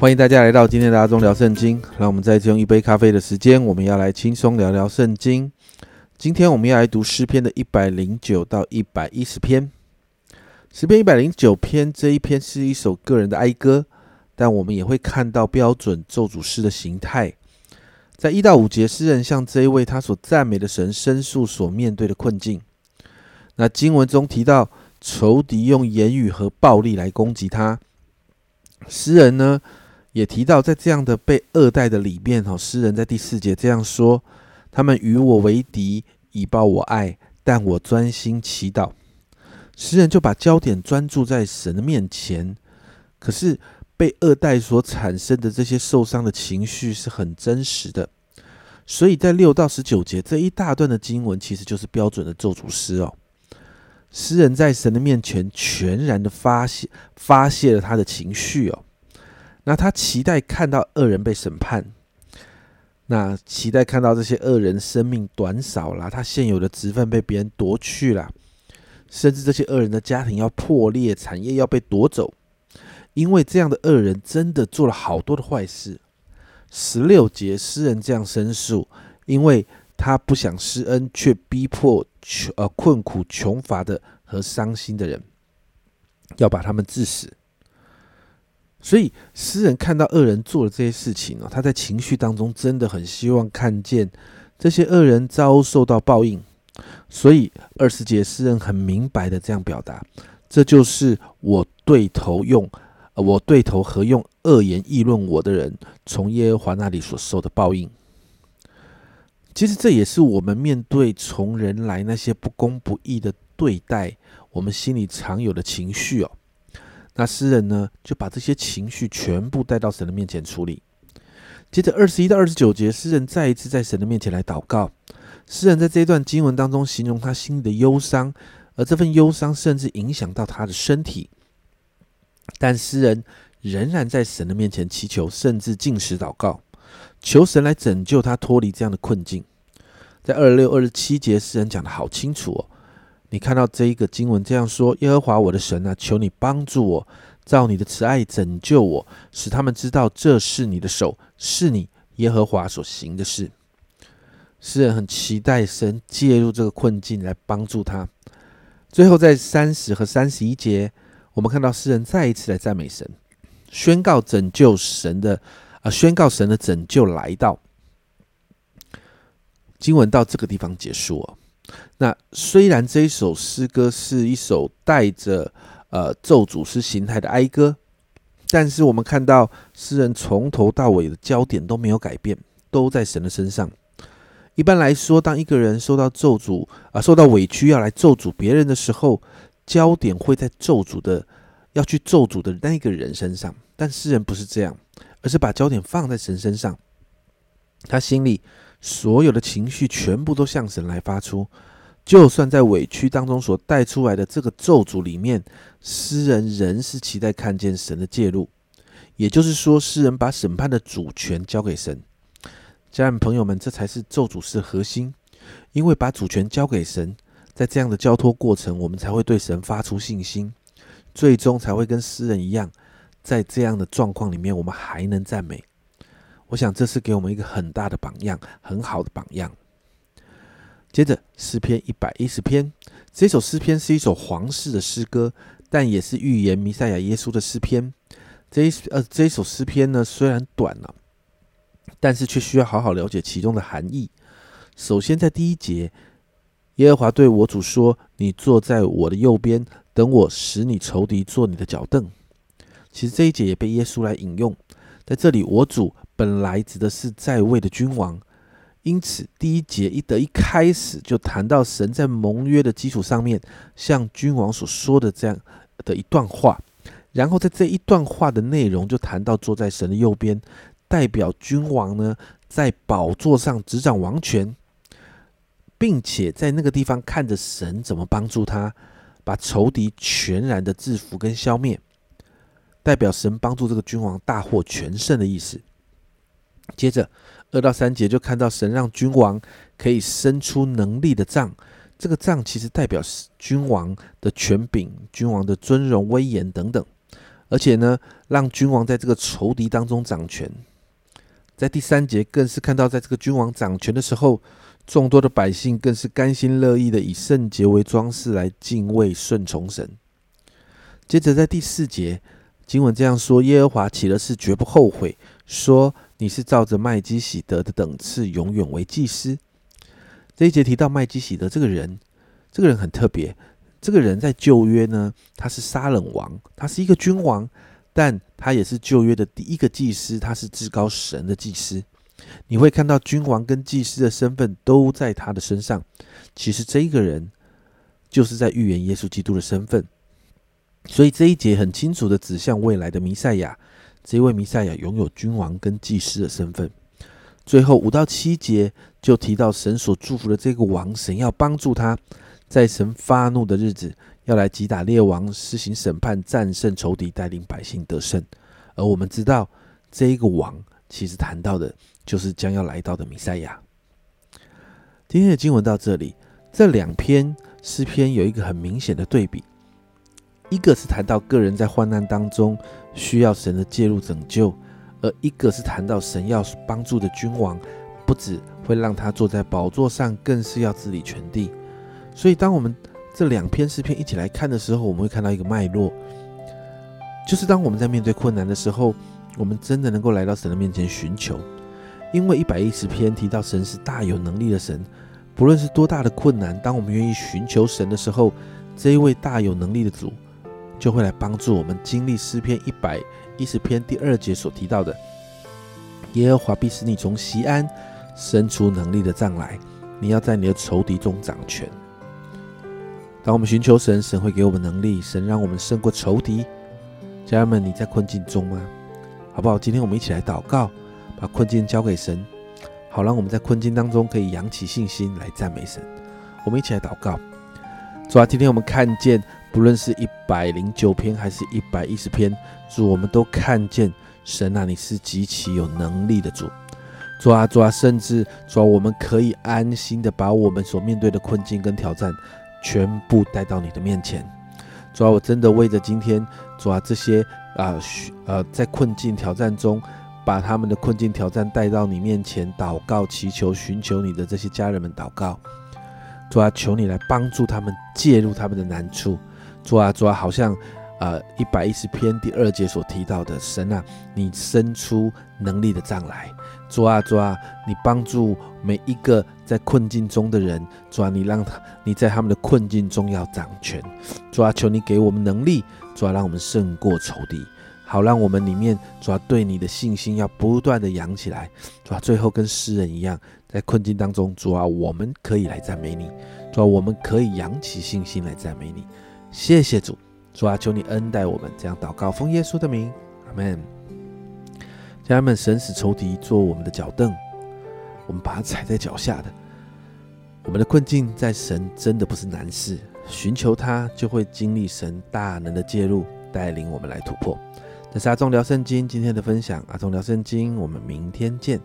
欢迎大家来到今天的阿中聊圣经。让我们再次用一杯咖啡的时间，我们要来轻松聊聊圣经。今天我们要来读诗篇的一百零九到一百一十篇。诗篇一百零九篇这一篇是一首个人的哀歌，但我们也会看到标准咒诅诗的形态。在一到五节，诗人向这一位他所赞美的神申诉所面对的困境。那经文中提到仇敌用言语和暴力来攻击他，诗人呢？也提到，在这样的被二代的里面，哈，诗人在第四节这样说：他们与我为敌，以报我爱，但我专心祈祷。诗人就把焦点专注在神的面前。可是被二代所产生的这些受伤的情绪是很真实的，所以在六到十九节这一大段的经文，其实就是标准的咒诅诗哦。诗人在神的面前全然的发泄发泄了他的情绪哦。那他期待看到恶人被审判，那期待看到这些恶人生命短少了，他现有的职分被别人夺去了，甚至这些恶人的家庭要破裂，产业要被夺走，因为这样的恶人真的做了好多的坏事。十六节诗人这样申诉，因为他不想施恩，却逼迫穷呃困苦穷乏的和伤心的人，要把他们致死。所以，诗人看到恶人做了这些事情啊，他在情绪当中真的很希望看见这些恶人遭受到报应。所以，二十节诗人很明白的这样表达：这就是我对头用，我对头和用恶言议论我的人从耶和华那里所受的报应。其实，这也是我们面对从人来那些不公不义的对待，我们心里常有的情绪哦。那诗人呢，就把这些情绪全部带到神的面前处理。接着二十一到二十九节，诗人再一次在神的面前来祷告。诗人在这一段经文当中形容他心里的忧伤，而这份忧伤甚至影响到他的身体。但诗人仍然在神的面前祈求，甚至进食祷告，求神来拯救他脱离这样的困境。在二十六、二十七节，诗人讲的好清楚哦。你看到这一个经文这样说：“耶和华我的神啊，求你帮助我，照你的慈爱拯救我，使他们知道这是你的手，是你耶和华所行的事。”诗人很期待神介入这个困境来帮助他。最后，在三十和三十一节，我们看到诗人再一次来赞美神，宣告拯救神的啊，宣告神的拯救来到。经文到这个地方结束哦。那虽然这一首诗歌是一首带着呃咒诅诗形态的哀歌，但是我们看到诗人从头到尾的焦点都没有改变，都在神的身上。一般来说，当一个人受到咒诅啊，受到委屈要来咒诅别人的时候，焦点会在咒诅的要去咒诅的那个人身上。但诗人不是这样，而是把焦点放在神身上，他心里。所有的情绪全部都向神来发出，就算在委屈当中所带出来的这个咒诅里面，诗人仍是期待看见神的介入。也就是说，诗人把审判的主权交给神。家人朋友们，这才是咒诅诗的核心，因为把主权交给神，在这样的交托过程，我们才会对神发出信心，最终才会跟诗人一样，在这样的状况里面，我们还能赞美。我想这是给我们一个很大的榜样，很好的榜样。接着诗篇一百一十篇，这首诗篇是一首皇室的诗歌，但也是预言弥赛亚耶稣的诗篇。这一呃这一首诗篇呢，虽然短了，但是却需要好好了解其中的含义。首先在第一节，耶和华对我主说：“你坐在我的右边，等我使你仇敌坐你的脚凳。”其实这一节也被耶稣来引用，在这里我主。本来指的是在位的君王，因此第一节一得一开始就谈到神在盟约的基础上面向君王所说的这样的一段话，然后在这一段话的内容就谈到坐在神的右边，代表君王呢在宝座上执掌王权，并且在那个地方看着神怎么帮助他把仇敌全然的制服跟消灭，代表神帮助这个君王大获全胜的意思。接着二到三节就看到神让君王可以伸出能力的杖，这个杖其实代表君王的权柄、君王的尊荣、威严等等。而且呢，让君王在这个仇敌当中掌权。在第三节更是看到，在这个君王掌权的时候，众多的百姓更是甘心乐意的以圣洁为装饰来敬畏顺从神。接着在第四节经文这样说：耶和华起了誓，绝不后悔，说你是照着麦基喜德的等次，永远为祭司。这一节提到麦基喜德这个人，这个人很特别。这个人在旧约呢，他是沙冷王，他是一个君王。但他也是旧约的第一个祭司，他是至高神的祭司。你会看到君王跟祭司的身份都在他的身上。其实这一个人就是在预言耶稣基督的身份。所以这一节很清楚的指向未来的弥赛亚。这位弥赛亚拥有君王跟祭司的身份。最后五到七节就提到神所祝福的这个王，神要帮助他在神发怒的日子。要来击打列王，施行审判，战胜仇敌，带领百姓得胜。而我们知道，这一个王其实谈到的就是将要来到的弥赛亚。今天的经文到这里，这两篇诗篇有一个很明显的对比：一个是谈到个人在患难当中需要神的介入拯救，而一个是谈到神要帮助的君王，不止会让他坐在宝座上，更是要治理全地。所以，当我们这两篇诗篇一起来看的时候，我们会看到一个脉络，就是当我们在面对困难的时候，我们真的能够来到神的面前寻求。因为一百一十篇提到神是大有能力的神，不论是多大的困难，当我们愿意寻求神的时候，这一位大有能力的主就会来帮助我们经历诗篇一百一十篇第二节所提到的：耶和华必使你从西安伸出能力的杖来，你要在你的仇敌中掌权。当我们寻求神，神会给我们能力，神让我们胜过仇敌。家人们，你在困境中吗？好不好？今天我们一起来祷告，把困境交给神，好让我们在困境当中可以扬起信心来赞美神。我们一起来祷告。主啊，今天我们看见，不论是一百零九篇还是一百一十篇，主，我们都看见神啊，你是极其有能力的主。主啊，主啊，甚至主啊，我们可以安心的把我们所面对的困境跟挑战。全部带到你的面前，主啊，我真的为着今天，主啊，这些啊，呃，在困境挑战中，把他们的困境挑战带到你面前，祷告祈求，寻求你的这些家人们祷告，主啊，求你来帮助他们，介入他们的难处，主啊，主啊，好像。呃，一百一十篇第二节所提到的神啊，你伸出能力的杖来，主啊主啊，你帮助每一个在困境中的人，主啊，你让他你在他们的困境中要掌权，主啊，求你给我们能力，主啊，让我们胜过仇敌，好让我们里面主啊对你的信心要不断的扬起来，主啊，最后跟诗人一样，在困境当中，主啊，我们可以来赞美你，主啊，我们可以扬起信心来赞美你，谢谢主。主啊，求你恩待我们，这样祷告，奉耶稣的名，阿门。家人们，神使仇敌做我们的脚凳，我们把它踩在脚下的。我们的困境在神真的不是难事，寻求他就会经历神大能的介入，带领我们来突破。这是阿忠聊圣经今天的分享，阿忠聊圣经，我们明天见。